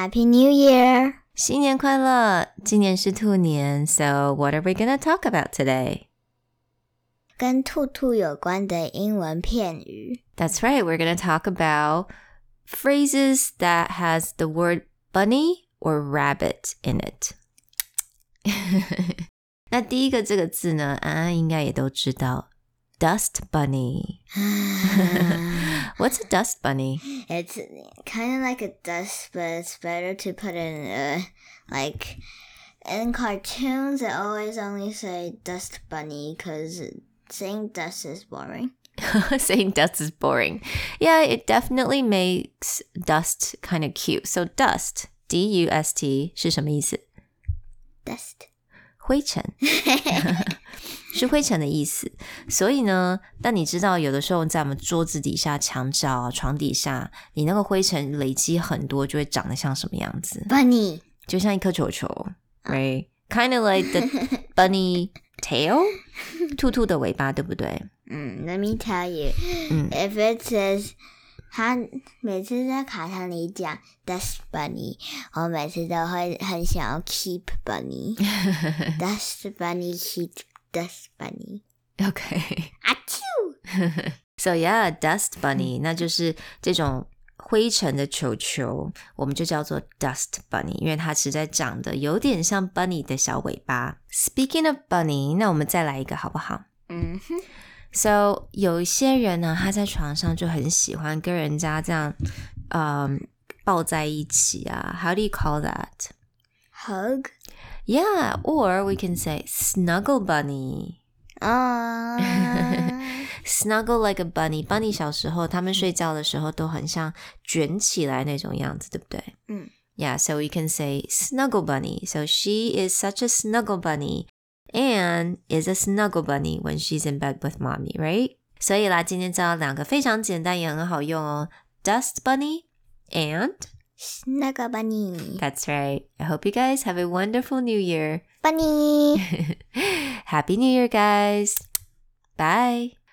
Happy New Year! 新年快乐！今年是兔年，So what are we gonna talk about today? 跟兔兔有关的英文片语。 That's right. We're gonna talk about phrases that has the word bunny or rabbit in it. 那第一个这个字呢，安安应该也都知道 ，dust bunny。What's a dust bunny? It's kind of like a dust, but it's better to put in a like in cartoons. They always only say dust bunny because saying dust is boring. Saying dust is boring. Yeah, it definitely makes dust kind of cute. So dust, D U S T 是什么意思？ Dust. 灰尘， 是灰尘的意思。所以呢，但你知道，有的时候在我们桌子底下、墙角啊、床底下，你那个灰尘累积很多，就会长得像什么样子？Bunny. 就像一颗球球，right? Kind of like the bunny tail，兔兔的尾巴，对不对？Mm, let me tell you, Mm. if it says 他每次在卡上里讲 dust bunny，我每次都会很想要 keep bunny。dust bunny keep dust bunny。 Okay. 啊啾！ So yeah, dust bunny，、那就是这种灰尘的球球，我们就叫做 dust bunny，因为它实在长得有点像 bunny 的小尾巴。Speaking of bunny，那我们再来一个好不好嗯哼， ？So 有一些人呢，他在床上就很喜欢跟人家这样，嗯，抱在一起啊。How do you call that? hug。 Yeah, or we can say snuggle bunny. 啊 Snuggle like a bunny. Bunny 小时候他们睡觉的时候都很像卷起来那种样子，对不对？嗯。 Yeah, so we can say snuggle bunny. So she is such a snuggle bunny. Anne is a snuggle bunny when she's in bed with mommy, right? 所以啦，今天教两个非常简单也很好用哦。Dust bunny and snuggle bunny。that's right. I hope you guys have a wonderful new year. bunny。Happy New Year, guys. Bye.